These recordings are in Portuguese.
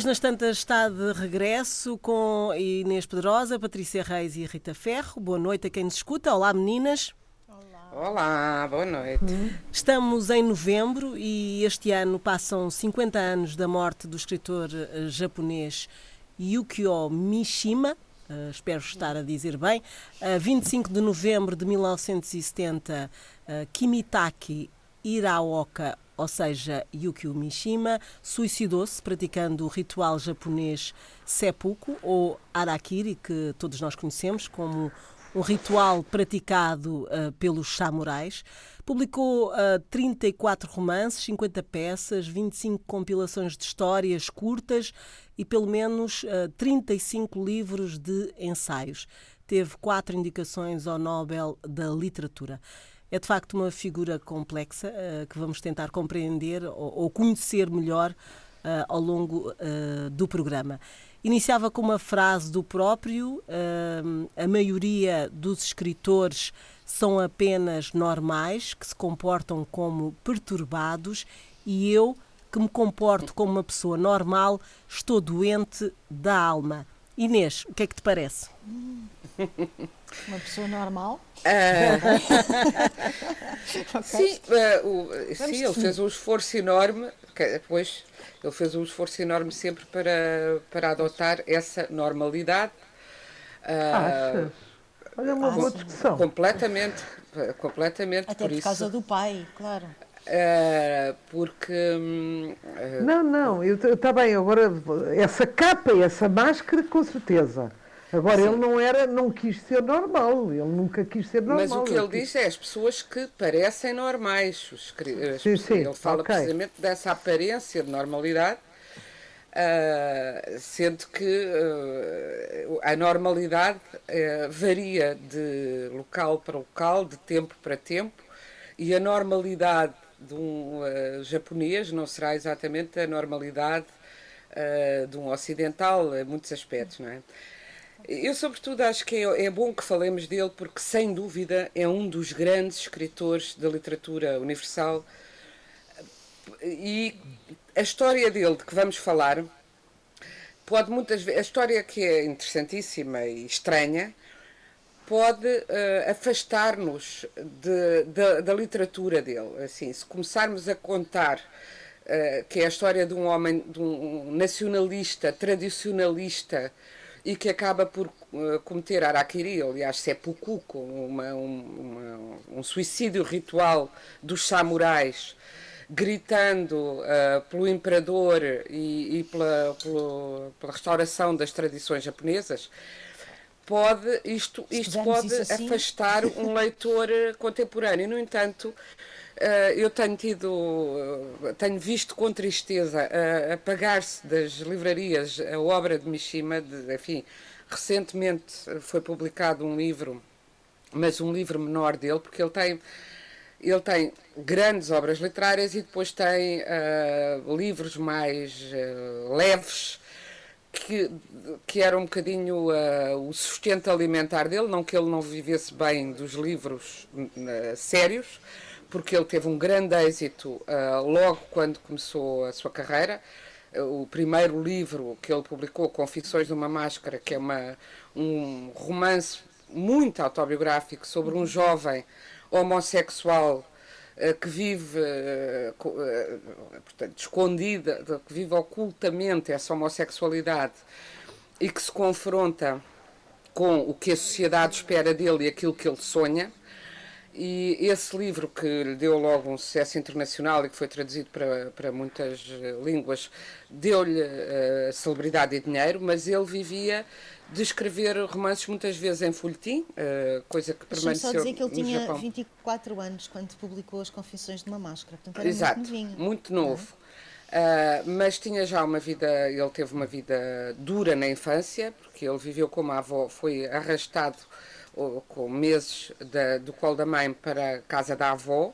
Páginas Tantas está de regresso com Inês Pedrosa, Patrícia Reis e Rita Ferro. Boa noite a quem nos escuta. Olá, meninas. Olá, boa noite. Estamos em novembro e este ano passam 50 anos da morte do escritor eh, japonês Yukio Mishima. Uh, espero estar a dizer bem. Uh, 25 de novembro de 1970, uh, Kimitaki Iraoka, ou seja, Yukio Mishima, suicidou-se praticando o ritual japonês seppuku ou harakiri, que todos nós conhecemos como um ritual praticado uh, pelos samurais. Publicou uh, 34 romances, 50 peças, 25 compilações de histórias curtas e pelo menos uh, 35 livros de ensaios. Teve quatro indicações ao Nobel da Literatura. É de facto uma figura complexa uh, que vamos tentar compreender ou, ou conhecer melhor uh, ao longo uh, do programa. Iniciava com uma frase do próprio: a maioria dos escritores são apenas normais, que se comportam como perturbados, e eu, que me comporto como uma pessoa normal, estou doente da alma. Inês, o que é que te parece? Uma pessoa normal? Uh... okay. Sim, uh, o, sim ele fez um esforço enorme, depois ele fez um esforço enorme sempre para, para adotar essa normalidade. Uh, Olha, uma boa discussão. Completamente, completamente. Até por, por causa do pai, claro. Uh, porque. Uh, não, não, está bem, agora essa capa e essa máscara, com certeza. Agora, Sim. ele não era, não quis ser normal, ele nunca quis ser normal. Mas o que ele, ele diz é as pessoas que parecem normais. Os, sim, sim, ele fala okay. precisamente dessa aparência de normalidade, uh, sendo que uh, a normalidade uh, varia de local para local, de tempo para tempo, e a normalidade de um japonês não será exatamente a normalidade de um ocidental, em muitos aspectos, não é? Eu, sobretudo, acho que é, é, bom que falemos dele porque, sem dúvida, é um dos grandes escritores da literatura universal. E a história dele, de que vamos falar, pode muitas vezes. A história que é interessantíssima e estranha pode uh, afastar-nos de, de, da literatura dele. Assim, se começarmos a contar uh, que é a história de um homem, de um nacionalista, tradicionalista e que acaba por uh, cometer Arakiri, aliás, seppuku, uma, um, uma, um suicídio ritual dos samurais, gritando uh, pelo imperador e, e pela, pela, pela, restauração das tradições japonesas, pode, isto, isto pode assim. afastar um leitor contemporâneo. No entanto, Uh, eu tenho tido, uh, tenho visto com tristeza uh, apagar-se das livrarias a obra de Mishima, de, enfim, recentemente foi publicado um livro, mas um livro menor dele, porque ele tem, ele tem grandes obras literárias e depois tem livros mais leves, que, que era um bocadinho o sustento alimentar dele, não que ele não vivesse bem dos livros sérios, porque ele teve um grande êxito uh, logo quando começou a sua carreira. Uh, o primeiro livro que ele publicou, Confissões de uma Máscara, que é uma, um romance muito autobiográfico sobre um jovem homossexual uh, que vive portanto, escondida, que vive ocultamente essa homossexualidade e que se confronta com o que a sociedade espera dele e aquilo que ele sonha. E esse livro, que lhe deu logo um sucesso internacional e que foi traduzido para, para muitas eh, línguas, deu-lhe uh, celebridade e dinheiro, mas ele vivia de escrever romances muitas vezes em folhetim, uh, coisa que permaneceu só dizer que ele tinha Japão. 24 anos quando publicou As Confissões de uma Máscara, portanto era Exato, muito novinho. muito novo. Uh, mas tinha já uma vida, ele teve uma vida dura na infância, porque ele viveu como avó, foi arrastado com meses da, do colo da mãe para a casa da avó.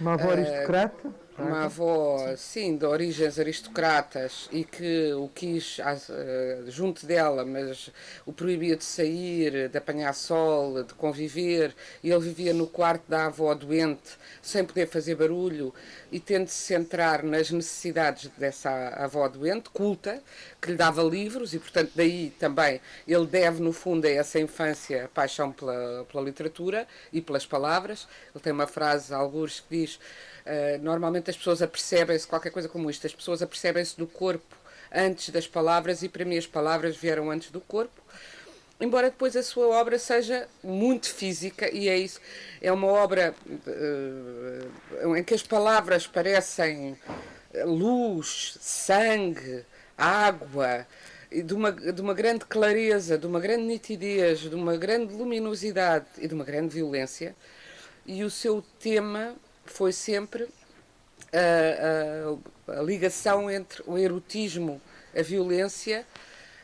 Uma avó uh, aristocrata? Uma avó, sim, de origens aristocratas e que o quis uh, junto dela, mas o proibia de sair, de apanhar sol, de conviver, e ele vivia no quarto da avó doente, sem poder fazer barulho, e tendo se centrar nas necessidades dessa avó doente, culta, que lhe dava livros, e portanto daí também ele deve, no fundo, a essa infância paixão pela, pela literatura e pelas palavras. Ele tem uma frase, alguns, que diz Uh, normalmente as pessoas apercebem-se, qualquer coisa como isto, as pessoas apercebem-se do corpo antes das palavras e para mim as palavras vieram antes do corpo. Embora depois a sua obra seja muito física e é isso, é uma obra uh, em que as palavras parecem luz, sangue, água, de uma, de uma grande clareza, de uma grande nitidez, de uma grande luminosidade e de uma grande violência. E o seu tema foi sempre a, a, a ligação entre o erotismo, a violência,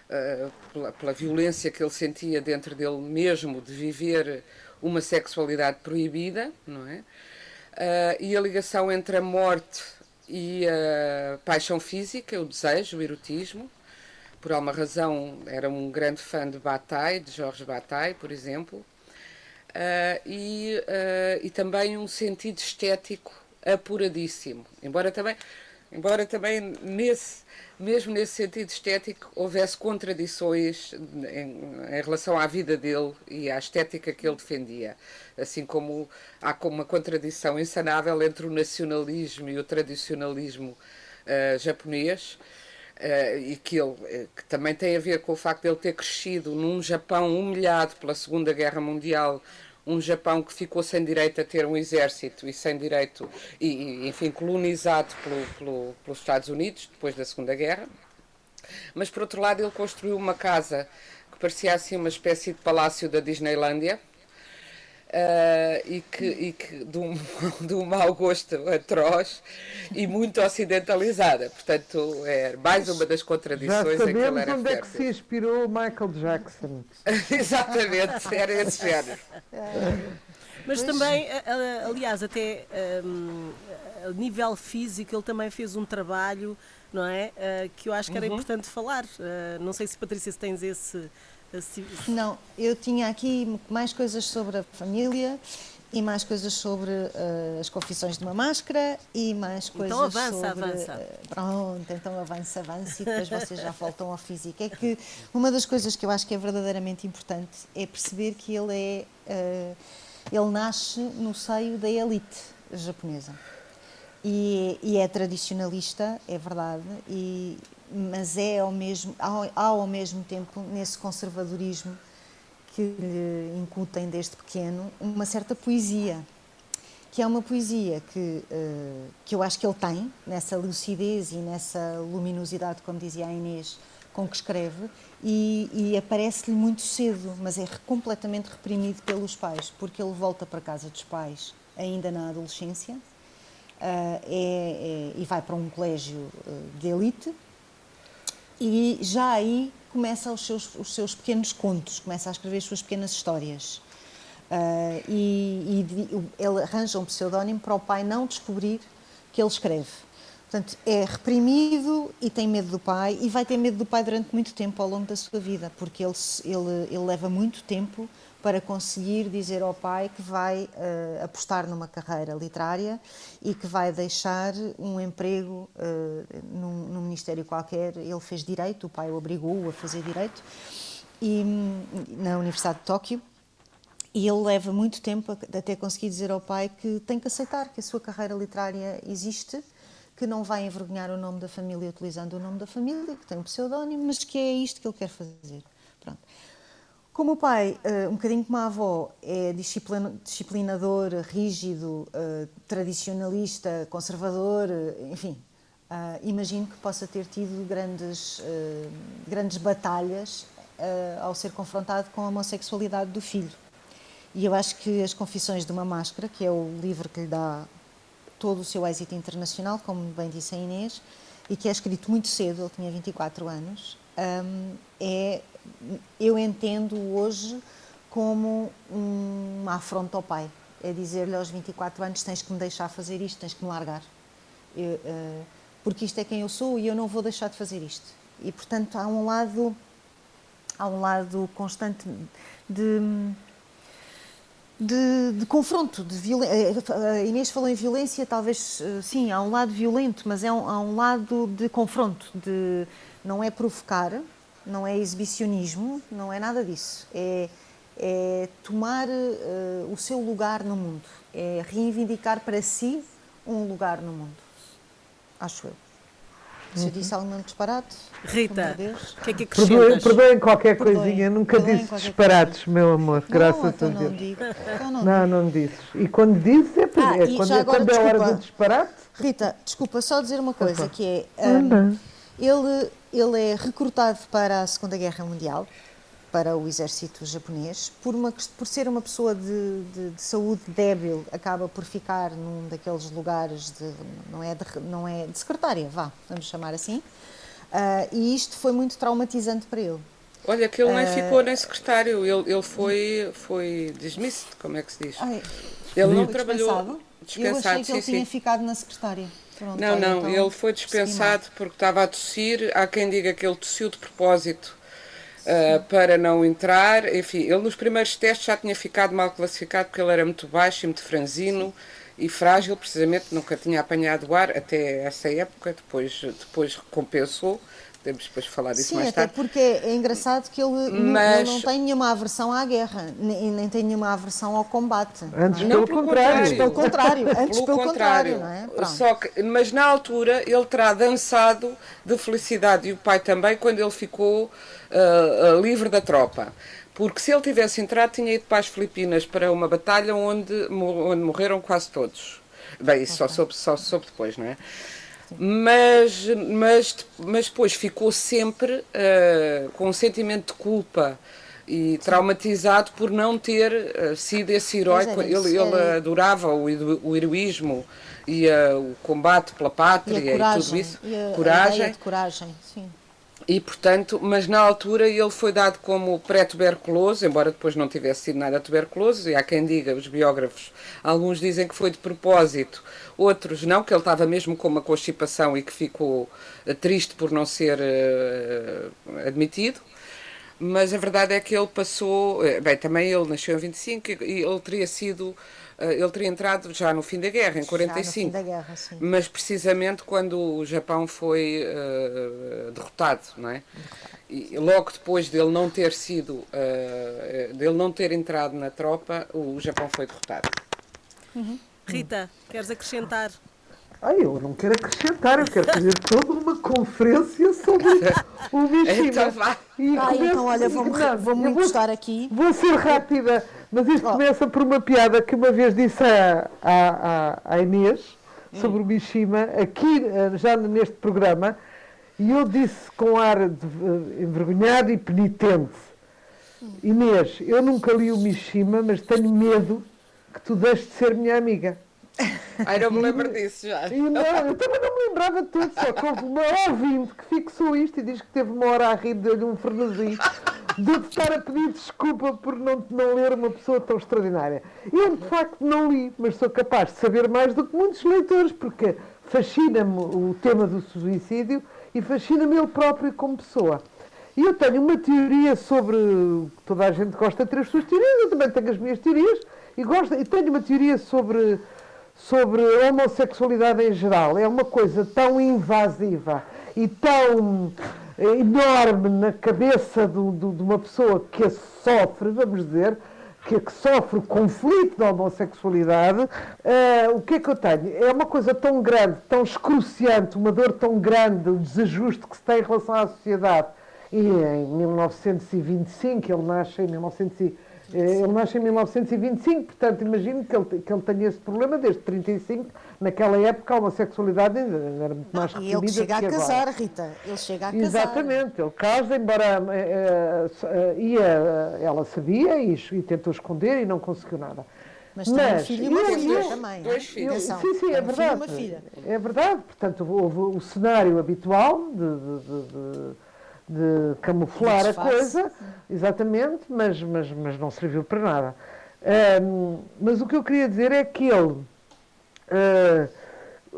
uh, pela, pela, violência que ele sentia dentro dele mesmo de viver uma sexualidade proibida, não é? E a ligação entre a morte e a paixão física, o desejo, o erotismo. Por alguma razão era um grande fã de Bataille, de Jorge Bataille, por exemplo. Uh, e, uh, e também um sentido estético apuradíssimo. Embora também, embora também nesse, mesmo nesse sentido estético houvesse contradições em, em, relação à vida dele e à estética que ele defendia. Assim como há como uma contradição insanável entre o nacionalismo e o tradicionalismo uh, japonês. Uh, e que, ele, que também tem a ver com o facto de ele ter crescido num Japão humilhado pela Segunda Guerra Mundial, um Japão que ficou sem direito a ter um exército e sem direito, e, enfim, colonizado pelo, pelo, pelos Estados Unidos depois da Segunda Guerra. Mas, por outro lado, ele construiu uma casa que parecia assim uma espécie de palácio da Disneylândia, Uh, e que, e que de, um, de um mau gosto atroz e muito ocidentalizada. Portanto, é mais uma das contradições Já em que ele era onde é que se inspirou Michael Jackson. Exatamente, era esse género. Mas também, aliás, até um, a nível físico, ele também fez um trabalho, não é? Uh, que eu acho que era uhum. importante falar. Uh, não sei se, Patrícia, se tens esse não, eu tinha aqui mais coisas sobre a família e mais coisas sobre uh, as confissões de uma máscara e mais então coisas então avança, sobre... avança. Uh, pronto, então avança, avança e depois vocês já voltam ao físico. É que uma das coisas que eu acho que é verdadeiramente importante é perceber que ele é... Uh, ele nasce no seio da elite japonesa. E, e, é tradicionalista, é verdade, e, mas é ao mesmo, há, ao mesmo tempo, nesse conservadorismo que lhe incutem desde pequeno, uma certa poesia, que é uma poesia que, uh, que eu acho que ele tem, nessa lucidez e nessa luminosidade, como dizia a Inês, com que escreve, e, e aparece-lhe muito cedo, mas é completamente reprimido pelos pais, porque ele volta para casa dos pais ainda na adolescência, uh, é, é, e vai para um colégio uh, de elite, e já aí começa os seus, os seus pequenos contos, começa a escrever as suas pequenas histórias. Uh, e, e, ele arranja um pseudónimo para o pai não descobrir que ele escreve. Portanto, é reprimido e tem medo do pai, e vai ter medo do pai durante muito tempo ao longo da sua vida, porque ele, ele, ele leva muito tempo para conseguir dizer ao pai que vai uh, apostar numa carreira literária e que vai deixar um emprego uh, num, num, ministério qualquer. Ele fez direito, o pai o obrigou a fazer direito e, na Universidade de Tóquio. E ele leva muito tempo até conseguir dizer ao pai que tem que aceitar que a sua carreira literária existe, que não vai envergonhar o nome da família utilizando o nome da família, que tem um pseudónimo, mas que é isto que ele quer fazer. Pronto. Como o pai, uh, um bocadinho como a avó, é disciplinador, rígido, uh, tradicionalista, conservador, uh, enfim, imagino que possa ter tido grandes, grandes batalhas ao ser confrontado com a homossexualidade do filho. E eu acho que As Confissões de uma Máscara, que é o livro que lhe dá todo o seu êxito internacional, como bem disse a Inês, e que é escrito muito cedo, ele tinha 24 anos, um, é eu entendo hoje como uma afronta ao pai. É dizer-lhe aos 24 anos: tens que me deixar fazer isto, tens que me largar. Eu, uh, porque isto é quem eu sou e eu não vou deixar de fazer isto. E, portanto, há um lado, há um lado constante de, de, de confronto, de violência. A Inês falou em violência, talvez, sim, há um lado violento, mas é um, há um lado de confronto, de, não é provocar, não é exibicionismo, não é nada disso. É, é tomar uh, o seu lugar no mundo, é reivindicar para si um lugar no mundo acho eu. Se eu disse algum disparate, Rita, o que é que acrescentas? Perdoem, qualquer perdoem, coisinha, nunca disse disparates, coisa. meu amor, não, graças então a Deus. Não, digo, então não, não, não disse. E quando disse é, ah, é quando, é, quando é hora do disparate. Rita, desculpa, só dizer uma coisa, que é, um, ele, ele é recrutado para a Segunda Guerra Mundial, para o exército japonês, por, uma, por ser uma pessoa de, de, de, saúde débil, acaba por ficar num daqueles lugares de não é de, não é de secretária, vá, vamos chamar assim. Uh, e isto foi muito traumatizante para ele. Olha, que ele nem uh, ficou nem secretário, ele, ele foi, foi dismissed, como é que se diz? Ai, ele não trabalhou. Dispensado, eu achei que sim, ele sim. tinha ficado na secretária. Pronto, não, não, então, ele foi dispensado porque estava a tossir. Há quem diga que ele tossiu de propósito uh, para não entrar. Enfim, ele nos primeiros testes já tinha ficado mal classificado porque ele era muito baixo e muito franzino e frágil, precisamente nunca tinha apanhado ar até essa época, depois, depois compensou. Podemos depois falar disso Sim, mais até tarde. porque é engraçado que ele, Mas... ele não tem nenhuma aversão à guerra, nem, nem tem nenhuma aversão ao combate. Antes é? pelo, contrário. Antes pelo contrário. Antes pelo, pelo contrário. contrário não é? Só que, mas na altura ele terá dançado de felicidade e o pai também quando ele ficou uh, livre da tropa. Porque se ele tivesse entrado, tinha ido para as Filipinas para uma batalha onde, onde morreram quase todos. Bem, isso okay. só, soube, só soube depois, não é? Mas, mas, mas depois ficou sempre uh, com um sentimento de culpa e traumatizado por não ter uh, sido esse herói. É ele, ele adorava o, o heroísmo e uh, o combate pela pátria e, coragem, e tudo isso. E a, coragem. A de coragem, sim. E, portanto, mas na altura ele foi dado como pré-tuberculoso, embora depois não tivesse sido nada tuberculoso, e há quem diga, os biógrafos, alguns dizem que foi de propósito, outros não, que ele estava mesmo com uma constipação e que ficou eh, triste por não ser uh, admitido. Mas a verdade é que ele passou, bem, também ele nasceu em 25 e ele teria sido eh, ele teria entrado já no fim da guerra, em 45. Já no fim da guerra, sim. Mas precisamente quando o Japão foi uh, derrotado, não é? E logo depois dele não ter sido, uh, dele não ter entrado na tropa, o Japão foi derrotado. Uhum. Rita, queres acrescentar? Ah, eu não quero acrescentar, eu quero fazer toda uma conferência sobre o Mishima. Então vá. E ah, então olha, vou-me vou vou encostar aqui. Vou ser rápida. Mas isto oh. começa por uma piada que uma vez disse à, à, à Inês sobre hum. o Mishima, aqui eh, já neste programa, e eu disse com ar de, uh, envergonhado e penitente. Inês, eu nunca li o Mishima, mas tenho medo que tu deixes de ser minha amiga. Ai, não me lembro disso já. E não, eu também não me lembrava de tudo, só que houve uma ouvinte que fixou isto e diz que teve uma hora a rir de um frenesim de estar a pedir desculpa por não, não ler uma pessoa tão extraordinária. Eu, de facto, não li, mas sou capaz de saber mais do que muitos leitores, porque fascina-me o tema do suicídio e fascina-me ele próprio como pessoa. E eu tenho uma teoria sobre. Toda a gente gosta de ter as suas teorias, eu também tenho as minhas teorias, e, gosto, e tenho uma teoria sobre sobre a homossexualidade em geral. É uma coisa tão invasiva e tão enorme na cabeça do, do, de uma pessoa que sofre, vamos dizer, que, que sofre o conflito da homossexualidade, uh, o que é que eu tenho? É uma coisa tão grande, tão excruciante, uma dor tão grande, o desajuste que se tem em relação à sociedade. E em 1925, ele nasce em 1925, eh, ele nasce em 1925, portanto, imagino que ele, que ele tenha esse problema desde 35. Naquela época, a homossexualidade era muito mais reprimida. E ele chega a casar, agora. Rita. Ele chega a casar. Exatamente. Ele casa, embora uh, uh, ia, ela sabia e, e, tentou esconder e não conseguiu nada. Mas tem Mas, um filho e uma filha também. Dois filhos. sim, sim, é verdade. É verdade. Portanto, houve o cenário habitual de, de, de de camuflar a coisa, exatamente, mas, mas, mas não serviu para nada. Um, mas o que eu queria dizer é que ele uh,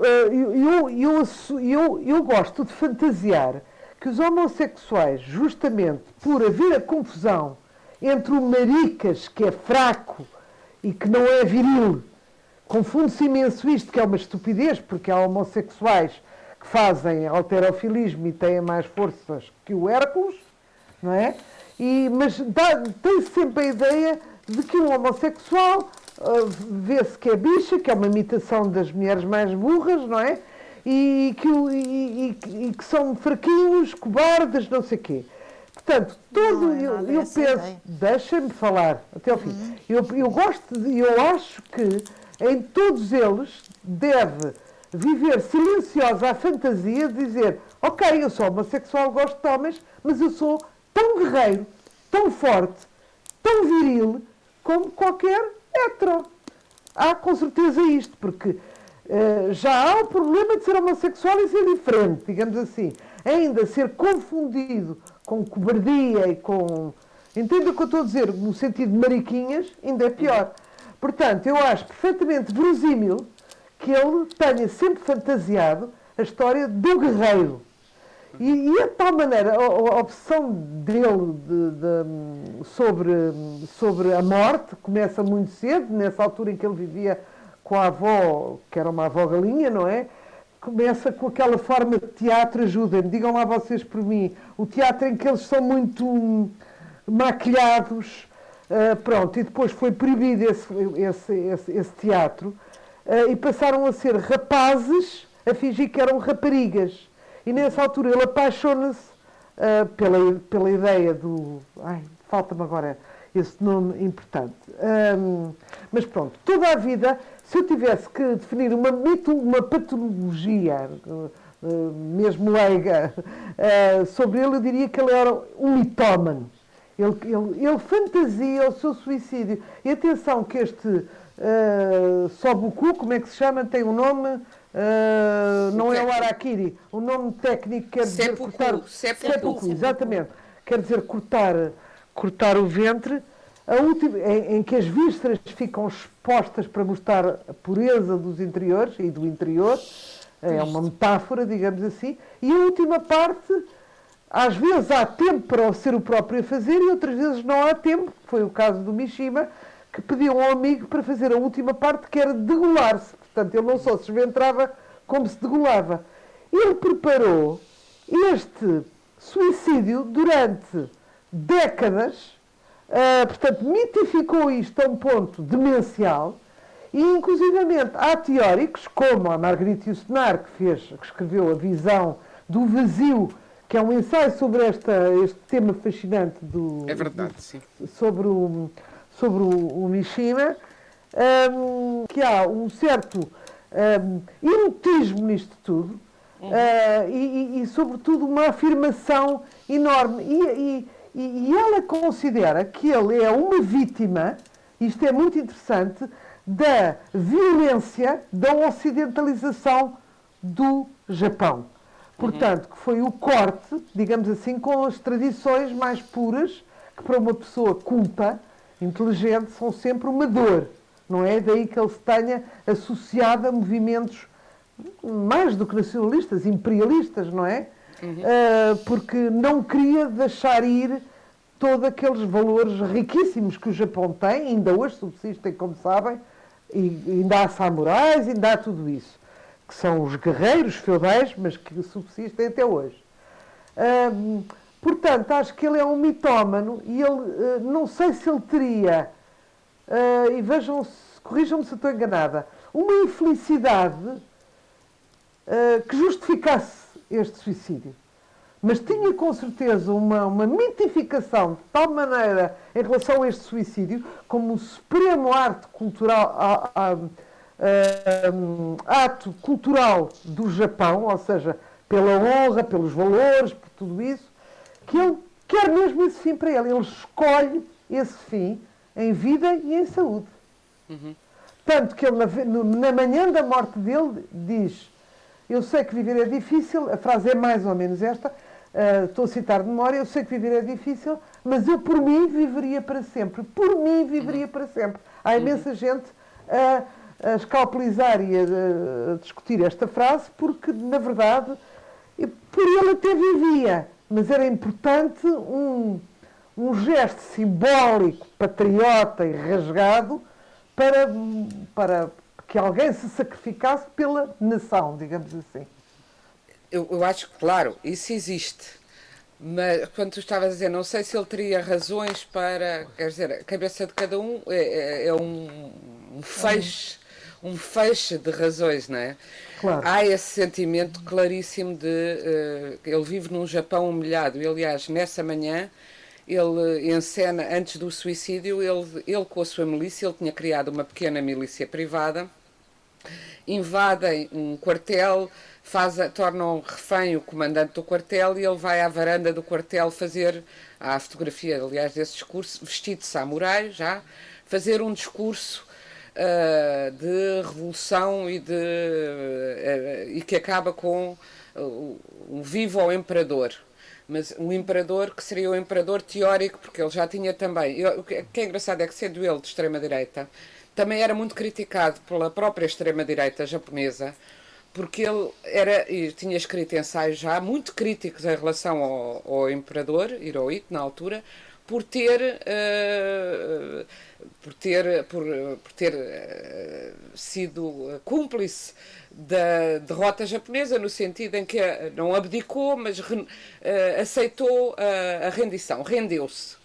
eh, eu, eu, eu, eu gosto de fantasiar que os homossexuais, justamente por haver a confusão entre o maricas, que é fraco e que não é viril, confunde-se imenso isto, que é uma estupidez, porque há homossexuais fazem alterofilismo e têm mais forças que o Hércules, não é? E, mas tem-se sempre a ideia de que um homossexual uh, vê-se que é bicha, que é uma imitação das mulheres mais burras, não é? E que, e, e, e que são fraquinhos, cobardes, não sei o quê. Portanto, todo, é eu, eu penso, deixem-me falar até ao fim. Uhum. Eu, eu gosto, de, eu acho que em todos eles deve viver silenciosa a fantasia de dizer ok, eu sou homossexual, gosto de homens, mas eu sou tão guerreiro, tão forte, tão viril, como qualquer hetero. Há com certeza isto, porque uh, já há o problema de ser homossexual e ser diferente, digamos assim. Ainda ser confundido com cobardia e com. Entenda o que eu estou a dizer, no sentido de mariquinhas, ainda é pior. Portanto, eu acho perfeitamente verosímil que ele tenha sempre fantasiado a história do guerreiro. E, e a tal maneira, a, a opção dele de, de, sobre, sobre a morte começa muito cedo, nessa altura em que ele vivia com a avó, que era uma avó galinha, não é? Começa com aquela forma de teatro, ajudem-me, digam lá vocês por mim, o teatro em que eles são muito maquilhados, uh, pronto, e depois foi proibido esse, esse, esse, esse teatro, e passaram a ser rapazes a fingir que eram raparigas. E nessa altura ele apaixona-se uh, pela, pela ideia do. Ai, falta-me agora esse nome importante. Um, mas pronto, toda a vida, se eu tivesse que definir uma, mito, uma patologia, uh, mesmo leiga, uh, sobre ele, eu diria que ele era um mitómano. Ele, ele, ele fantasia o seu suicídio. E atenção que este uh, Sobuku, como é que se chama, tem um nome Uh, não é o Araquiri. O nome técnico quer dizer sepulcro, cortar. Sepulcro. sepulcro, exatamente. Quer dizer cortar, cortar o ventre. A última, em, em, que as vísceras ficam expostas para mostrar a pureza dos interiores e do interior. É uma metáfora, digamos assim. E a última parte, às vezes há tempo para ser o próprio a fazer e outras vezes não há tempo. Foi o caso do Mishima, que pediu a um amigo para fazer a última parte, que era degolar-se Portanto, ele não só se esventrava, como se degolava. Ele preparou este suicídio durante décadas, uh, portanto, mitificou isto a um ponto demencial, e inclusivamente há teóricos, como a Marguerite Yourcenar, que, fez, que escreveu A Visão do Vazio, que é um ensaio sobre esta, este tema fascinante do, é verdade, do, sim. sobre o, sobre o, o Mishima, um, que há um certo um, erotismo nisto tudo uhum. uh, e, e, sobretudo, uma afirmação enorme. E, e, e, ela considera que ele é uma vítima, isto é muito interessante, da violência da ocidentalização do Japão. Portanto, que foi o corte, digamos assim, com as tradições mais puras, que para uma pessoa culta, inteligente, são sempre uma dor não é? Daí que ele se tenha associado a movimentos mais do que nacionalistas, imperialistas, não é? Uhum. Uh, porque não queria deixar ir todos aqueles valores riquíssimos que o Japão tem, ainda hoje subsistem, como sabem, e ainda há samurais, ainda há tudo isso, que são os guerreiros feudais, mas que subsistem até hoje. Uh, portanto, acho que ele é um mitómano e ele, uh, não sei se ele teria uh, e vejam, corrijam-me se estou enganada, uma infelicidade uh, que justificasse este suicídio. Mas tinha com certeza uma, uma mitificação de tal maneira em relação a este suicídio, como um supremo arte cultural, a, a, a, ato cultural do Japão, ou seja, pela honra, pelos valores, por tudo isso, que ele quer mesmo esse fim para ele. Ele escolhe esse fim em vida e em saúde. Uhum. Tanto que ele, na, na manhã da morte dele, diz: Eu sei que viver é difícil, a frase é mais ou menos esta, uh, estou a citar de memória, eu sei que viver é difícil, mas eu por mim viveria para sempre. Por mim viveria uhum. para sempre. Há uhum. imensa uhum. gente a, a escalpelizar e a, a discutir esta frase, porque, na verdade, por ele até vivia, mas era importante um, um gesto simbólico, patriota e rasgado para, para que alguém se sacrificasse pela nação, digamos assim. Eu, eu acho que, claro, isso existe. Mas quando tu estavas a dizer, não sei se ele teria razões para. Quer dizer, a cabeça de cada um é, é, é um, um feixe, um feixe de razões, não é? Claro. Há esse sentimento claríssimo de. Uh, ele vive num Japão humilhado. E, aliás, nessa manhã, ele encena, antes do suicídio, ele, ele com a sua milícia, ele tinha criado uma pequena milícia privada, invadem um quartel faz, tornam refém o comandante do quartel e ele vai à varanda do quartel fazer, a fotografia, aliás, desse discurso, vestido de samurai já, fazer um discurso uh, de revolução e, de, uh, e que acaba com uh, um vivo ao imperador. Mas um imperador que seria o um imperador teórico, porque ele já tinha também. o que é engraçado é que, sendo ele de extrema-direita, também era muito criticado pela própria extrema-direita japonesa, porque ele era, tinha escrito ensaios já muito críticos em relação ao, ao imperador Hirohito na altura, por ter uh, por ter por, por ter uh, sido cúmplice da derrota japonesa no sentido em que não abdicou mas uh, aceitou a rendição rendeu-se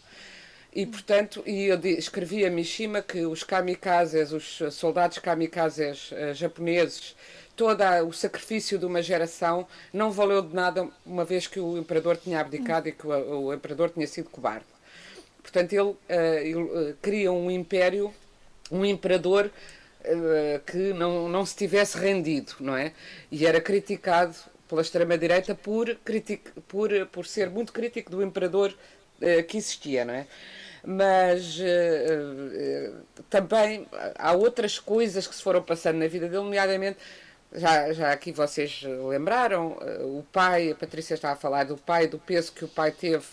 e portanto e eu escrevi a Mishima que os kamikazes os soldados kamikazes japoneses todo o sacrifício de uma geração não valeu de nada, uma vez que o imperador tinha abdicado e que o, o imperador tinha sido cobarde. Portanto, ele, uh, ele uh, cria um império, um imperador uh, que não, não se tivesse rendido, não é? E era criticado pela extrema-direita por, por, por ser muito crítico do imperador que existia, não é? mas também há outras coisas que se foram passando na vida dele, nomeadamente já, já aqui vocês lembraram, eh, o pai, a Patrícia estava a falar do pai, do peso que o pai teve.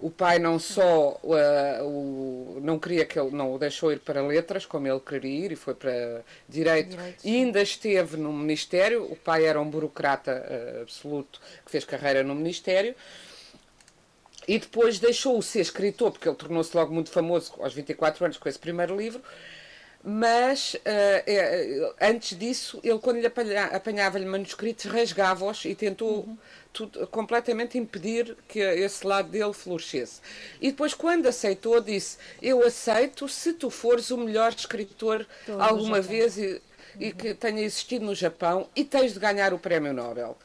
O pai não só uh, o, não queria que ele não o deixou ir para letras, como ele queria ir, e foi para direito, direito e ainda esteve no Ministério. O pai era um burocrata uh, absoluto que fez carreira no Ministério. E depois deixou-o ser escritor, porque ele tornou-se logo muito famoso aos 24 anos com esse primeiro livro mas uh, antes disso, ele quando lhe apanhava-lhe manuscritos, rasgava-os e tentou uhum. tudo, completamente impedir que esse lado dele florescesse. E depois, quando aceitou, disse: Eu aceito se tu fores o melhor escritor Todo alguma vez e, e uhum. que tenha existido no Japão e tens de ganhar o Prémio Nobel.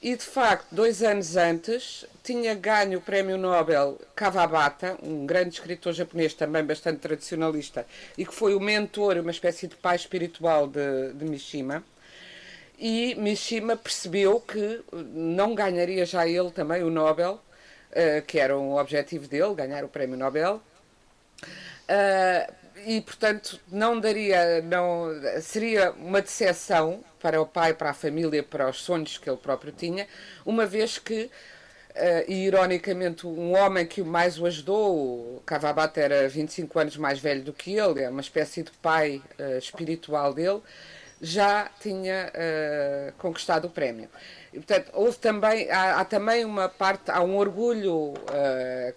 E de facto, dois anos antes, tinha ganho o prémio Nobel Kawabata, um grande escritor japonês também bastante tradicionalista, e que foi o mentor, uma espécie de pai espiritual de, de Mishima. E Mishima percebeu que não ganharia já ele também o Nobel, uh, que era um objetivo dele, ganhar o prémio Nobel. Uh, e portanto não daria, não seria uma decepção para o pai, para a família, para os sonhos que ele próprio tinha, uma vez que Uh, e ironicamente, um homem que mais o ajudou, o Cavabata era 25 anos mais velho do que ele, é uma espécie de pai uh, espiritual dele, já tinha uh, conquistado o prémio. E, portanto, houve também, há, há, também uma parte, há um orgulho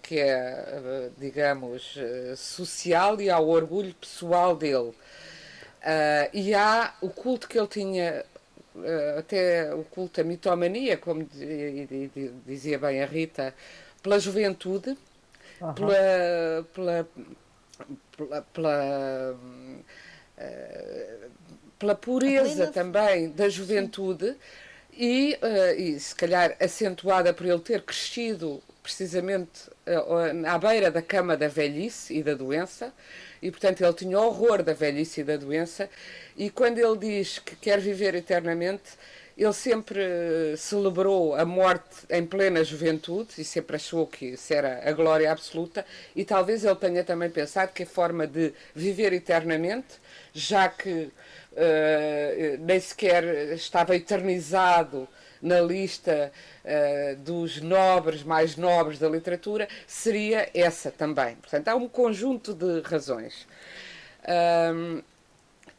que é, digamos, social e há o orgulho pessoal dele. e há o culto que ele tinha até o culto à mitomania, como dizia bem a Rita, pela juventude, uhum. pela, pela, pela, pela, eh, pela pureza também da juventude e, uh, e se calhar acentuada por ele ter crescido precisamente uh, à beira da cama da velhice e da doença, e portanto ele tinha horror da velhice e da doença, e quando ele diz que quer viver eternamente, ele sempre celebrou a morte em plena juventude e sempre achou que isso era a glória absoluta, e talvez ele tenha também pensado que a forma de viver eternamente, já que uh, nem sequer estava eternizado na lista uh, dos nobres, mais nobres da literatura, seria essa também. Portanto, há um conjunto de razões. Um,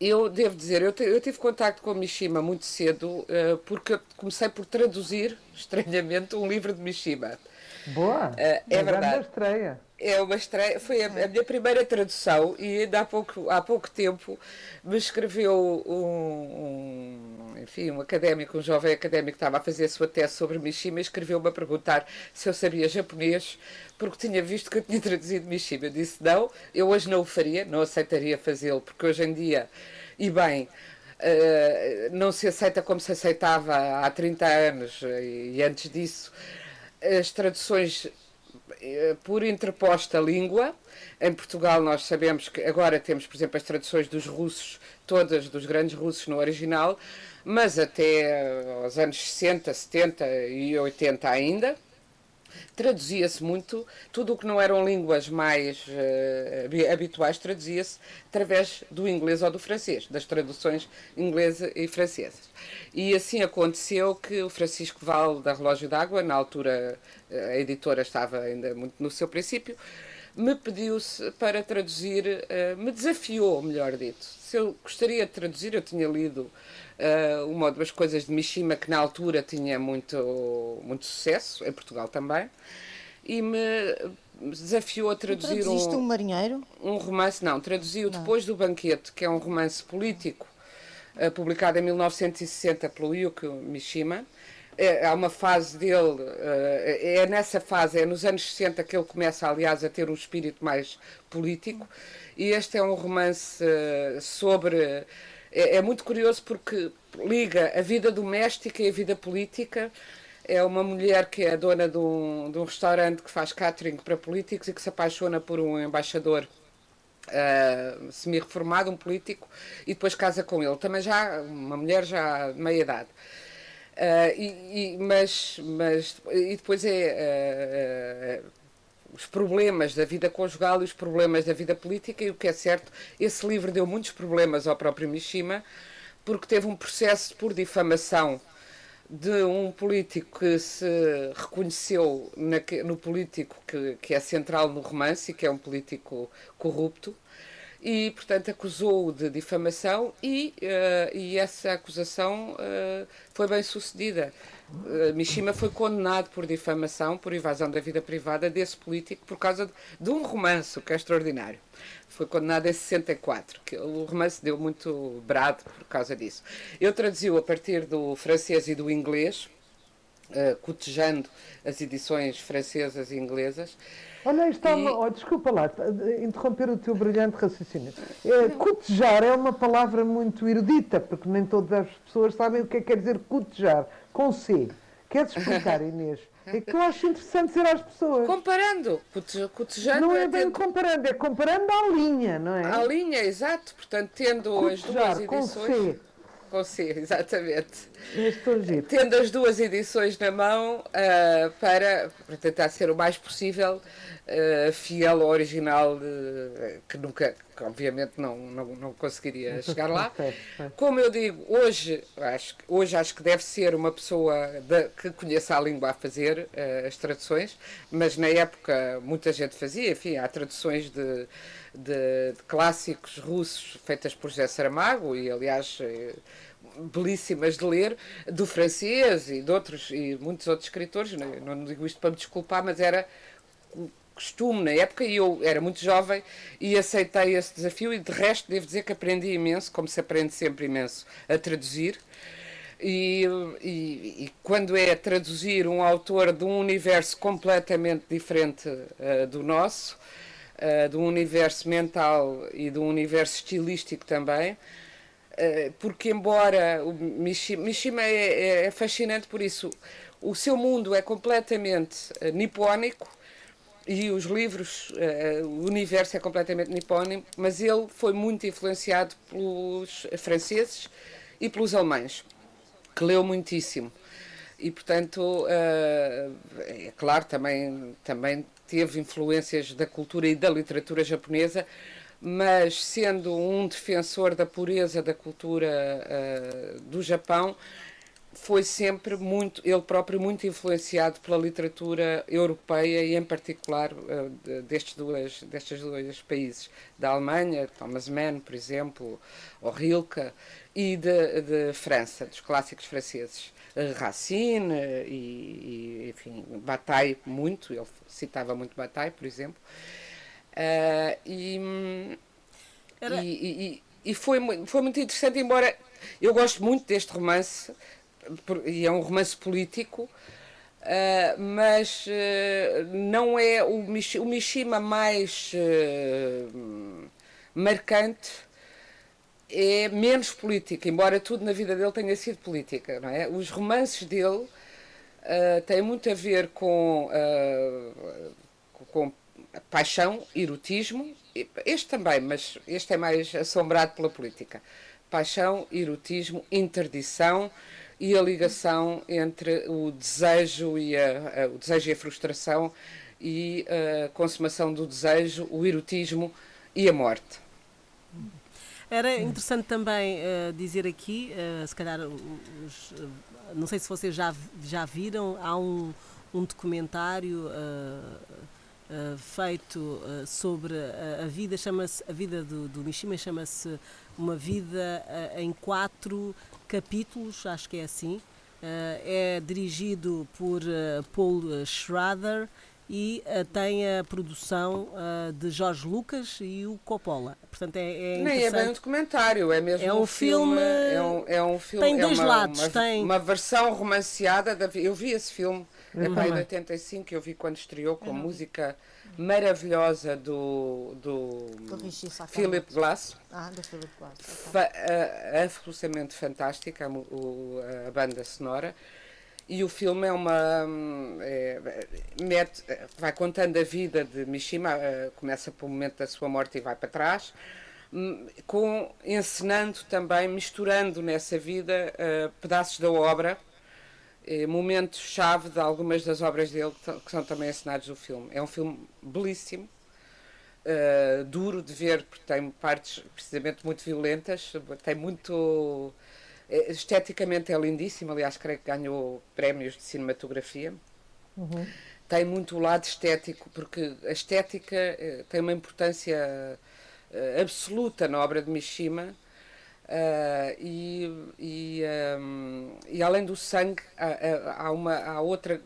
Eu devo dizer, eu, te, eu tive contato com Mishima muito cedo, uh, porque comecei por traduzir, estranhamente, um livro de Mishima. Boa! Uh, é verdade. estreia. É uma estreia, foi a, a, minha primeira tradução e ainda há pouco, há pouco tempo me escreveu um, um, enfim, um académico, um jovem académico que estava a fazer a sua tese sobre Mishima e escreveu-me a perguntar se eu sabia japonês porque tinha visto que eu tinha traduzido Mishima. Eu disse não, eu hoje não o faria, não aceitaria fazê-lo porque hoje em dia, e bem, uh, não se aceita como se aceitava há 30 anos e antes disso as traduções eh, por interposta língua. Em Portugal nós sabemos que agora temos, por exemplo, as traduções dos russos, todas dos grandes russos no original, mas até aos anos 60, 70 e 80 ainda traduzia-se muito, tudo o que não eram línguas mais uh, habituais traduzia-se através do inglês ou do francês, das traduções inglesa e francesas. E assim aconteceu que o Francisco Val, da Relógio d'Água, na altura a editora estava ainda muito no seu princípio, me pediu-se para traduzir, uh, me desafiou, melhor dito. Se eu gostaria de traduzir, eu tinha lido uh, uma ou duas coisas de Mishima que na altura tinha muito, muito sucesso, em Portugal também, e me desafiou a traduzir um, um marinheiro? Um romance, não, traduziu. Depois do Banquete, que é um romance político, uh, publicado em 1960 pelo Yukio Mishima, é, há uma fase dele, eh, é nessa fase, é nos anos 60 que ele começa, aliás, a ter um espírito mais político. E este é um romance eh, sobre. É, é muito curioso porque liga a vida doméstica e a vida política. É uma mulher que é dona de um, de um restaurante que faz catering para políticos e que se apaixona por um embaixador Uh, semi-reformado, um político, e depois casa com ele. Também já uma mulher já de meia idade. E, e, mas, mas e depois é uh, os problemas da vida conjugal e os problemas da vida política, e o que é certo, esse livro deu muitos problemas ao próprio Mishima, porque teve um processo por difamação de um político que se reconheceu na, no político que, que é central no romance e que é um político corrupto e, portanto, acusou-o de difamação e, uh, e essa acusação uh, foi bem sucedida. Uh, Mishima foi condenado por difamação, por invasão da vida privada desse político por causa de, de um romance, que é extraordinário. Foi condenado em 64, que o romance deu muito brado por causa disso. Eu traduzi-o a partir do francês e do inglês, cotejando as edições francesas e inglesas, Olha, está e... oh, desculpa lá, interromper o teu brilhante raciocínio. É, cotejar é uma palavra muito erudita, porque nem todas as pessoas sabem o que é que quer dizer cotejar, com C. Queres explicar, Inês? É que eu acho interessante dizer às pessoas. Comparando, cotejando. Não é, é bem tendo... comparando, é comparando à linha, não é? À linha, exato. Portanto, tendo cotejar, as duas edições. Com C. Com C, exatamente. Tendo as duas edições na mão uh, para, para tentar ser o mais possível uh, fiel ao original, uh, que nunca, que obviamente não, não, não conseguiria chegar lá. Como eu digo, hoje acho, hoje acho que deve ser uma pessoa de, que conheça a língua a fazer uh, as traduções, mas na época muita gente fazia, enfim, há traduções de, de, de clássicos russos feitas por José Saramago e, aliás, eh, belíssimas de ler, do francês e de outros e muitos outros escritores. Não, não digo isto para me desculpar, mas era costume na época e eu era muito jovem e aceitei esse desafio e de resto devo dizer que aprendi imenso, como se aprende sempre imenso, a traduzir. E, e, e quando é traduzir um autor de um universo completamente diferente uh, do nosso, uh, de um universo mental e de um universo estilístico também, uh, porque embora o Mishima, Mishima é, é, é, fascinante por isso, o seu mundo é completamente nipónico, e os livros, uh, o universo é completamente nipónico, mas ele foi muito influenciado pelos franceses e pelos alemães, que leu muitíssimo. E, portanto, uh, é claro, também, também teve influências da cultura e da literatura japonesa, mas sendo um defensor da pureza da cultura uh, do Japão, foi sempre muito, ele próprio, muito influenciado pela literatura europeia e, em particular, uh, destes, duas, destes dois países, da Alemanha, Thomas Mann, por exemplo, ou Rilke, e de, de França, dos clássicos franceses. Racine e, e, enfim, Bataille muito, ele citava muito Bataille, por exemplo. Uh, e, Era... e, e, foi, foi muito interessante, embora eu gosto muito deste romance, e é um romance político, uh, mas uh, não é o, o Mishima mais uh, marcante, é menos política, embora tudo na vida dele tenha sido política, não é? Os romances dele têm muito a ver com, com paixão, erotismo, este também, mas este é mais assombrado pela política. Paixão, erotismo, interdição, e a ligação entre o desejo e a, a, o desejo e a frustração e a consumação do desejo, o erotismo e a morte. Era interessante também uh, dizer aqui, uh, se calhar, os, uh, não sei se vocês já, já viram, há um, um documentário feito sobre a, a vida, chama-se, a vida do, do Mishima chama-se Uma Vida em Quatro capítulos, acho que é assim. Uh, é dirigido por uh, Paul Schrader e uh, tem a produção de Jorge Lucas e o Coppola. Portanto, é, é Nem é bem um documentário, é mesmo é um, um filme. filme é, um, é um filme. Tem é dois uma, lados. Uma, tem... uma versão romanceada. Da, eu vi esse filme. É pai de 85, eu vi quando estreou com música maravilhosa do, do, do Philip Glass. Ah, do Philip Glass. Fa, uh, absolutamente fantástica a, o, a, banda sonora. E o filme é uma. É, mete, vai contando a vida de Mishima, uh, começa pelo momento da sua morte e vai para trás, um, com, encenando também, misturando nessa vida uh, pedaços da obra eh, momentos-chave de algumas das obras dele que são também assinados no filme. É um filme belíssimo, uh, duro de ver, porque tem partes precisamente muito violentas, tem muito. Eh, esteticamente é lindíssimo, aliás, creio que ganhou prémios de cinematografia. Uhum. Tem muito o lado estético, porque a estética tem uma importância absoluta na obra de Mishima Uh, e, e, um, e, além do sangue, há, há, uma, há outra,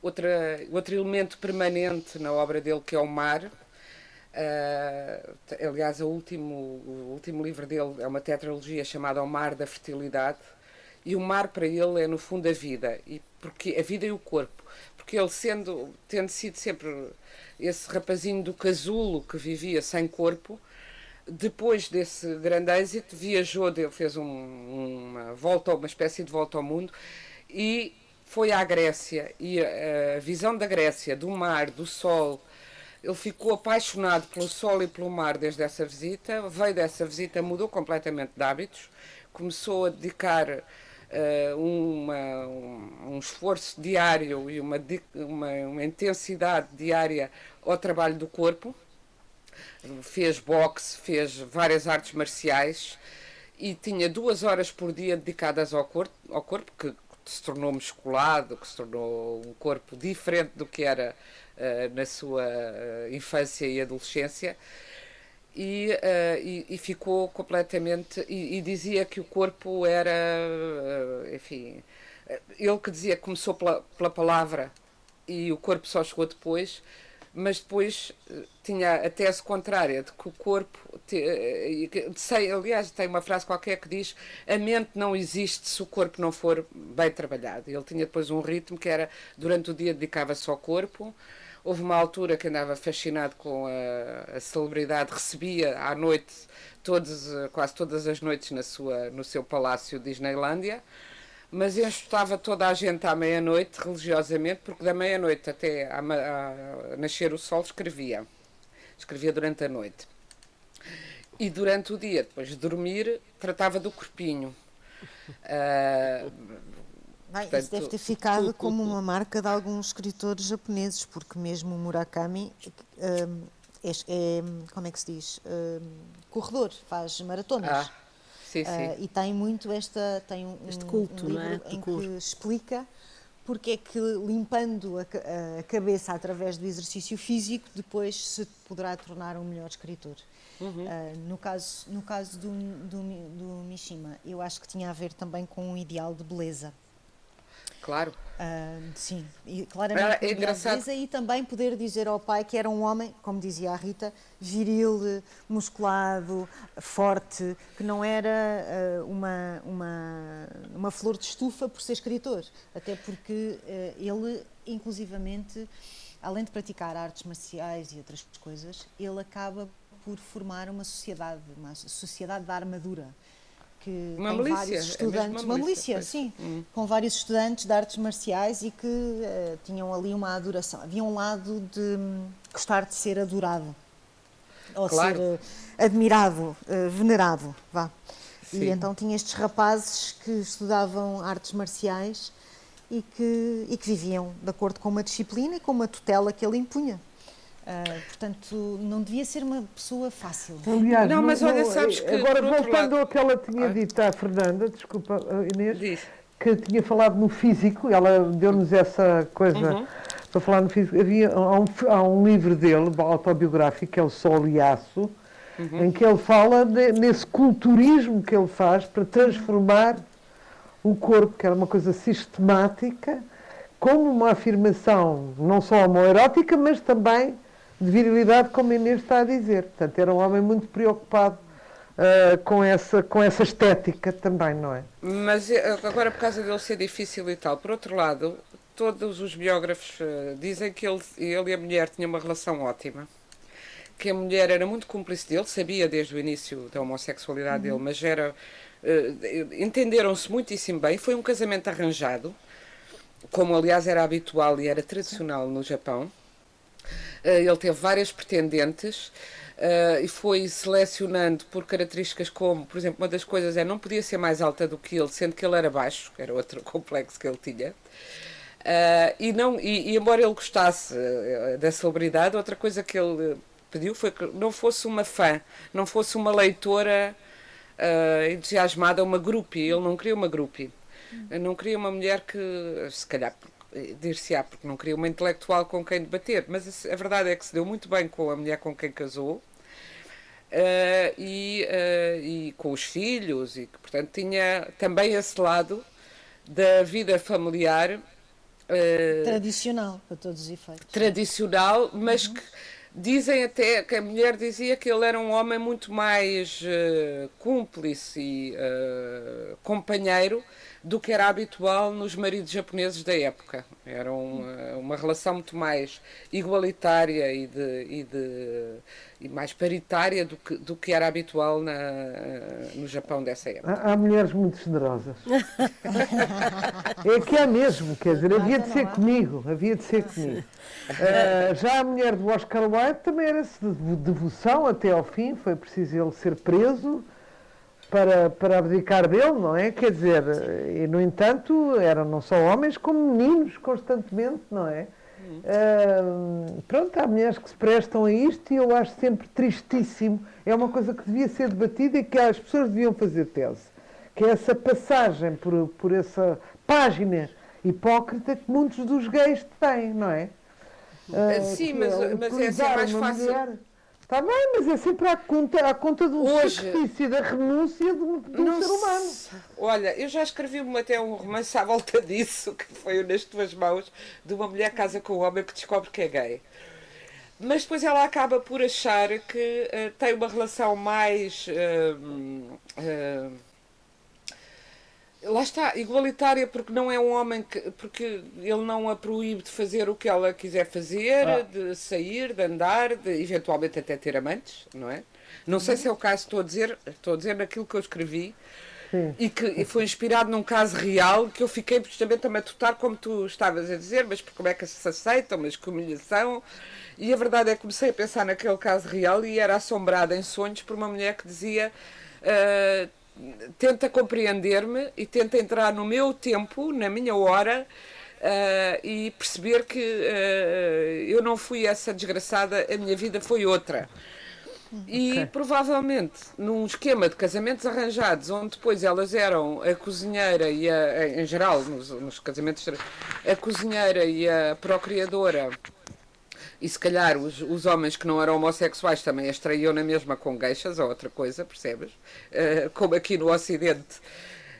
outra, outro elemento permanente na obra dele que é o mar. Uh, aliás, o último, o último livro dele é uma tetralogia chamada O Mar da Fertilidade. E o mar para ele é no fundo a vida, e porque a vida e o corpo. Porque ele sendo, tendo sido sempre esse rapazinho do casulo que vivia sem corpo, depois desse grande êxito, viajou, fez um, uma volta, uma espécie de volta ao mundo e foi à Grécia. E a, a visão da Grécia, do mar, do sol, ele ficou apaixonado pelo sol e pelo mar desde essa visita. Veio dessa visita, mudou completamente de hábitos, começou a dedicar uh, uma, um, um, esforço diário e uma, uma, uma intensidade diária ao trabalho do corpo fez boxe, fez várias artes marciais e tinha duas horas por dia dedicadas ao corpo, ao corpo que se tornou musculado, que se tornou um corpo diferente do que era uh, na sua uh, infância e adolescência. E, uh, e, e, ficou completamente. E, e, dizia que o corpo era. enfim. Ele que dizia que começou pela, pela palavra e o corpo só chegou depois, mas depois eh, tinha a tese contrária de que o corpo eh, sei, aliás tem uma frase qualquer que diz a mente não existe se o corpo não for bem trabalhado. Ele tinha depois um ritmo que era durante o dia dedicava-se ao corpo. Houve uma altura que andava fascinado com a, a celebridade recebia à noite todos, quase todas as noites na sua, no seu palácio Disneylândia mas estava toda a gente à meia-noite, religiosamente, porque da meia-noite até a, a, nascer o sol escrevia. Escrevia durante a noite. E durante o dia, depois de dormir, tratava do corpinho. Uh, Bem, portanto, isso deve ter ficado como uma marca de alguns escritores japoneses, porque mesmo o Murakami um, é, é, como é que se diz? Um, corredor, faz maratonas. Ah, Sim, sim. Uh, e tem muito esta. Tem um, este culto, um livro é? em que explica porque é que limpando a, a, cabeça através do exercício físico depois se poderá tornar um melhor escritor. Uhum. Uh, no caso, no caso do, do, do Mishima, eu acho que tinha a ver também com um ideal de beleza. Claro. Uh, sim, e claramente é engraçado. e também poder dizer ao pai que era um homem, como dizia a Rita, viril, musculado, forte, que não era uh, uma, uma, uma flor de estufa por ser escritor, até porque uh, ele, inclusivamente, além de praticar artes marciais e outras coisas, ele acaba por formar uma sociedade, uma sociedade da armadura que uma tem milícia, vários é estudantes, uma milícia, sim, hum. com vários estudantes de artes marciais e que uh, tinham ali uma adoração. Havia um lado de um, gostar de ser adorado ou claro. ser uh, admirado, uh, venerado, vá. Sim. E então tinha estes rapazes que estudavam artes marciais e que, e que viviam de acordo com uma disciplina e com uma tutela que ele impunha. Uh, portanto, não devia ser uma pessoa fácil. Aliás, não, mas olha, sabes que. Agora, voltando lado... ao que ela tinha dito à Fernanda, desculpa, Inês, Diz. que tinha falado no físico, ela deu-nos essa coisa uhum. para falar no físico. Havia, há, um, há um livro dele, autobiográfico, que é o Sol e Aço, uhum. em que ele fala de, nesse culturismo que ele faz para transformar o corpo, que era uma coisa sistemática, como uma afirmação não só homoerótica, mas também de virilidade, como a Inês está a dizer. Portanto, era um homem muito preocupado uh, com, essa, com essa estética também, não é? Mas eh, agora, por causa dele ser difícil e tal, por outro lado, todos os biógrafos uh, dizem que ele, ele e a mulher tinham uma relação ótima. Que a mulher era muito cúmplice dele, sabia desde o início da homossexualidade uhum. dele, mas era. Uh, entenderam-se muitíssimo bem. Foi um casamento arranjado, como aliás era habitual e era tradicional no Japão. Eh, ele teve várias pretendentes. Uh, e foi selecionando por características como, por exemplo, uma das coisas é não podia ser mais alta do que ele, sendo que ele era baixo, que era outro complexo que ele tinha. Uh, e, não, e, e, embora ele gostasse uh, da celebridade, outra coisa que ele pediu foi que não fosse uma fã, não fosse uma leitora entusiasmada, uma groupie. Ele não queria uma groupie. Não queria uma mulher que, se calhar dir-se-á, porque não queria uma intelectual com quem debater, mas a verdade é que se deu muito bem com a mulher com quem casou. Uh, e, uh, e com os filhos, e que, portanto, tinha também esse lado da vida familiar. Uh, tradicional, para todos os efeitos. Tradicional, mas uhum. que dizem até que a mulher dizia que ele era um homem muito mais cúmplice e companheiro do que era habitual nos maridos japoneses da época. Era uma, uma relação muito mais igualitária e, de, e, de, e mais paritária do que, do que era habitual na, no Japão dessa época. Há, há mulheres muito generosas. é que é mesmo, quer dizer, havia de ser comigo, havia de ser comigo. Uh, já a mulher do Oscar Wilde também era-se de devoção até ao fim, foi preciso ele ser preso para, para abdicar dele, não é? Quer dizer, e no entanto eram não só homens como meninos constantemente, não é? Uh, pronto, há mulheres que se prestam a isto e eu acho sempre tristíssimo. É uma coisa que devia ser debatida e que as pessoas deviam fazer tese. Que é essa passagem por, por essa página hipócrita que muitos dos gays têm, não é? Uh, Sim, mas, é, mas é assim mais fácil. Mulher, Está bem, mas é sempre à conta, à conta do Hoje, sacrifício, da renúncia do, do ser humano. Olha, eu já escrevi até um romance à volta disso, que foi Nas Tuas Mãos, de uma mulher casa com um homem que descobre que é gay. Mas depois ela acaba por achar que uh, tem uma relação mais. Uh, uh, lá está, igualitária porque não é um homem que. porque ele não a proíbe de fazer o que ela quiser fazer, ah. de sair, de andar, de eventualmente até ter amantes, não é? Não sei se é o caso, estou a dizer, estou a dizer naquilo que eu escrevi. E que e foi inspirado num caso real que eu fiquei justamente a matutar, como tu estavas a dizer, mas como é que se aceitam, mas que humilhação. E a verdade é que comecei a pensar naquele caso real e era assombrada em sonhos por uma mulher que dizia. Uh, tenta compreender-me e tenta entrar no meu tempo, na minha hora, uh, e perceber que uh, eu não fui essa desgraçada, a minha vida foi outra. E Ok. provavelmente num esquema de casamentos arranjados, onde depois elas eram a cozinheira e a, em geral, nos, nos casamentos, a cozinheira e a procriadora, e se calhar os, os homens que não eram homossexuais também as traíam na mesma com gueixas ou outra coisa, percebes? Eh, como aqui no Ocidente,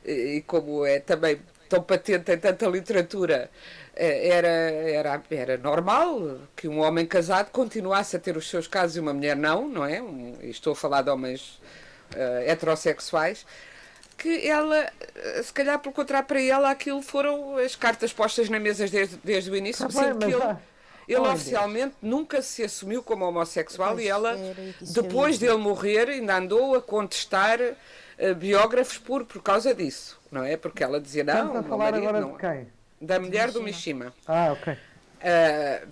e como é também tão patente em tanta literatura, eh, era, era, era normal que um homem casado continuasse a ter os seus casos e uma mulher não, não é? Um- estou a falar de homens eh, heterossexuais. Que ela, se calhar pelo contrário, para ela aquilo foram as cartas postas na mesa desde, desde o início, Tá bem, sendo que ele, ele Olha. oficialmente nunca se assumiu como homossexual e ela, depois dele morrer, ainda andou a contestar eh, biógrafos por, por causa disso, não é? Porque ela dizia, não, Estamos a falar marido agora não de quem? da mulher do Mishima. Ah, ok. Ah,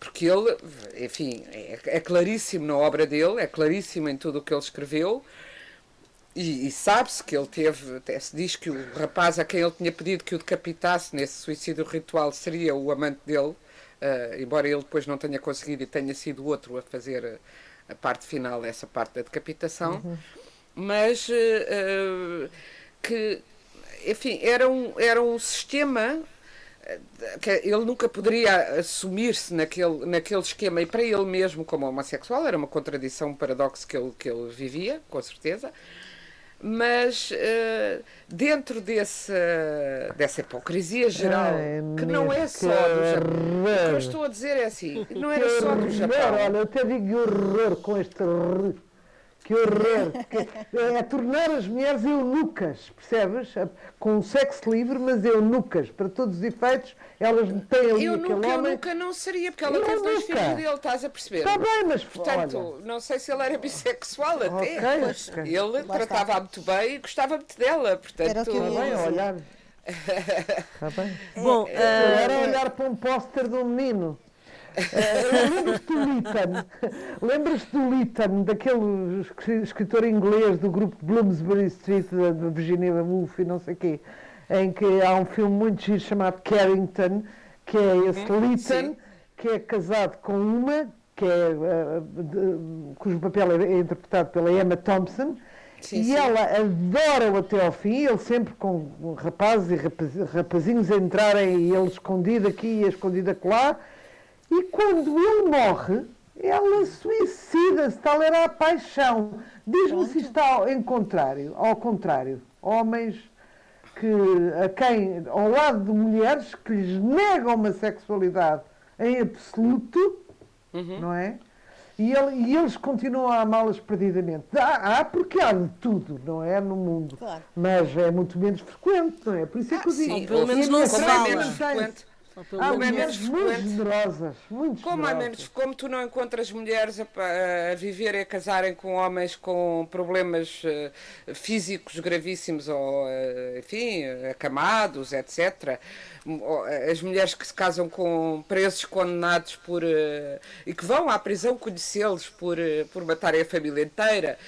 porque ele, enfim, é, é claríssimo na obra dele, é claríssimo em tudo o que ele escreveu. E, e sabe-se que ele teve, até se diz que o rapaz a quem ele tinha pedido que o decapitasse nesse suicídio ritual seria o amante dele, ah, embora ele depois não tenha conseguido e tenha sido outro a fazer a, a parte final, essa parte da decapitação. Mas eh, eh, que, enfim, era um, era um sistema que ele nunca poderia assumir-se naquele, naquele esquema e para ele mesmo como homossexual era uma contradição, um paradoxo que ele, que ele vivia, com certeza mas eh, dentro desse, dessa hipocrisia geral Ai, que não é só do Japão o que eu estou a dizer é assim não era só do Japão Olha, eu até digo horror com este. Que horror. Que é tornar as mulheres eunucas, percebes? Com um sexo livre, mas eunucas. Para todos os efeitos, elas têm ali eu aquele nunca, eu homem. nunca não seria porque ela Eu teve dois filhos dele, estás a perceber Está bem, mas Portanto, olha. não sei se ele era bissexual até. Ok, Pois, ok. Ele está. tratava muito bem e gostava muito dela. Portanto, Era o que eu Está ia bem, olhar. Está bem. Bom, ah, Era olhar para um póster de um menino. Lembras-te do Lytton? Lembras-te do Lytton, daquele escri- escritor inglês do grupo Bloomsbury Street, da Virginia Woolf e não sei o quê, em que há um filme muito giro chamado Carrington, que é esse Lytton, sim. que é casado com uma, que é, eh, de- cujo papel é interpretado pela Emma Thompson, Sim, e sim. ela adora-o até ao fim, ele sempre com rapazes e rapaz- rapazinhos a entrarem, e ele escondido aqui e escondido acolá. E quando ele morre, ela suicida-se, tal era a paixão. Diz-me se está ao, em contrário, ao contrário. Homens que, a quem, ao lado de mulheres que lhes negam uma sexualidade em absoluto, não é? E, ele- e eles continuam a amá-las perdidamente. Há, há porque há de tudo, não é? No mundo. Claro. Mas é muito menos frequente, não é? Por isso é que eu digo. Sim, pelo menos não se fala. Há menos mulheres muito generosas, muito Como, generosas. menos, como tu não encontras mulheres a, a viver e a casarem com homens com problemas eh, físicos gravíssimos ou, eh, enfim, acamados, etc. Eh, As mulheres que se casam com presos condenados por, eh, e que vão à prisão conhecê-los por, por matarem a família inteira.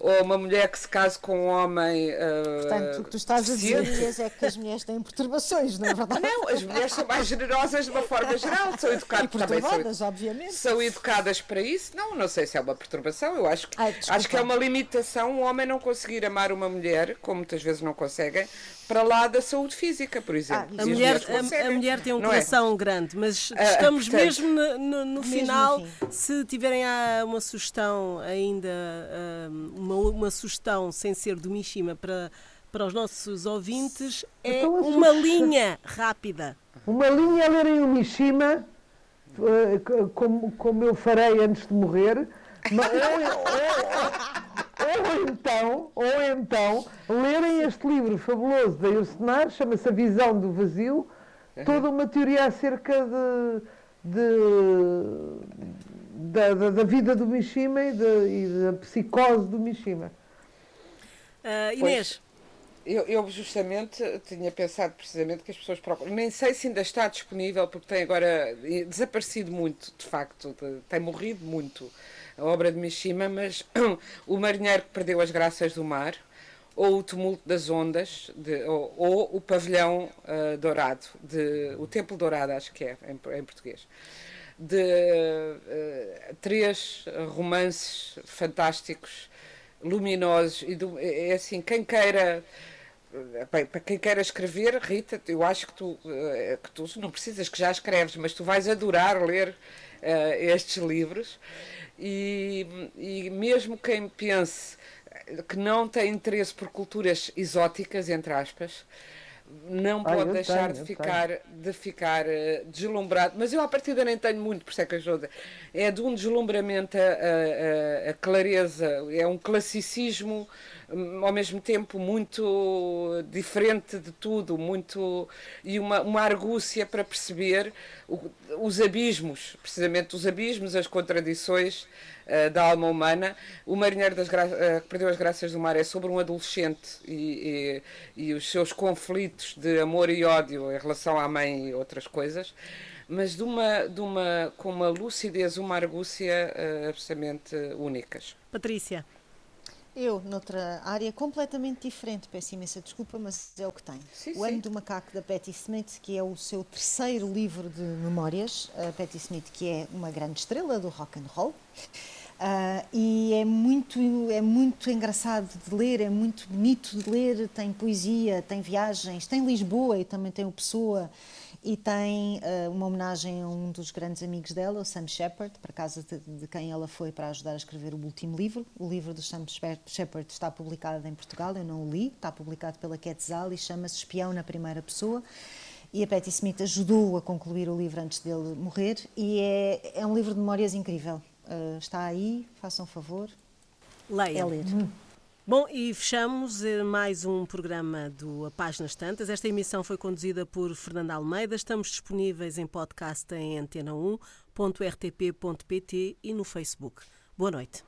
Ou uma mulher que se casa com um homem. eh, Portanto, o que tu estás a dizer deficiente. É que as mulheres têm perturbações, não é verdade? Não, as mulheres são mais generosas de uma forma geral, são educadas também. São, obviamente. são educadas para isso? Não, não sei se é uma perturbação. Eu acho que, Ai, acho que é uma limitação um homem não conseguir amar uma mulher, como muitas vezes não conseguem, para lá da saúde física, por exemplo. Ah, A mulher, a- a, mulher tem um não é? coração grande, mas Ah, estamos portanto- mesmo no, no- Mesmo final. no Se tiverem ah, uma sugestão ainda, ah, uma, uma sugestão sem ser do Mishima para, para os nossos ouvintes, é Então, uma sugestão- linha rápida. Uma linha a lerem o Mishima, co- como, como eu farei antes de morrer, ma- ou, ou- ou então, ou então, lerem este livro fabuloso da Ursenar, chama-se A Visão do Vazio, toda uma teoria acerca de, de- da, da- da vida do Mishima e, de- e da psicose do Mishima. Ah, Inês, Eu, eu justamente tinha pensado precisamente que as pessoas procuram. Nem sei se ainda está disponível, porque tem agora eh, desaparecido muito, de facto, de- tem morrido muito a obra de Mishima, mas O Marinheiro que Perdeu as Graças do Mar, ou O Tumulto das Ondas, de- ou, ou O Pavilhão ah, Dourado, de, O Templo Dourado, acho que é, em, em português. de uh, três romances fantásticos, luminosos, e do, é assim, quem queira. Bem, para quem queira escrever, Rita, eu acho que tu, que tu não precisas que já escreves, mas tu vais adorar ler uh, estes livros. E, e mesmo quem pense que não tem interesse por culturas exóticas, entre aspas, não ah, pode deixar tenho, de, ficar, de ficar uh, deslumbrado. Mas eu, à partida, nem tenho muito, por isso é que ajuda. É de um deslumbramento a, a, a clareza, é um classicismo ao mesmo tempo muito diferente de tudo, muito e uma, uma argúcia para perceber o, os abismos, precisamente os abismos, as contradições uh, da alma humana. O Marinheiro das uh, que Perdeu as Graças do Mar é sobre um adolescente e, e, e, os seus conflitos de amor e ódio em relação à mãe e outras coisas, mas de uma, de uma, com uma lucidez, uma argúcia uh, absolutamente únicas. Patrícia. Eu, noutra área completamente diferente, peço imensa desculpa, mas é o que tem. Sim, o sim. Ano do Macaco da Patti Smith, que é o seu terceiro livro de memórias. A Patti Smith, que é uma grande estrela do rock and roll. Uh, e é muito, é muito engraçado de ler, é muito bonito de ler. Tem poesia, tem viagens, tem Lisboa e também tem o Pessoa. E tem uh, uma homenagem a um dos grandes amigos dela, o Sam Shepard, para casa de, de, quem ela foi para ajudar a escrever o último livro. O livro do Sam Shepard está publicado em Portugal, eu não o li, está publicado pela Quetzal e chama-se Espião na Primeira Pessoa e a Patti Smith ajudou a concluir o livro antes dele morrer e é, é um livro de memórias incrível. Uh, está aí, façam favor. Leia. É ler. Hum. Bom, e fechamos eh, mais um programa do A Páginas Tantas. Esta emissão foi conduzida por Fernanda Almeida. Estamos disponíveis em podcast em antena1.rtp.pt e no Facebook. Boa noite.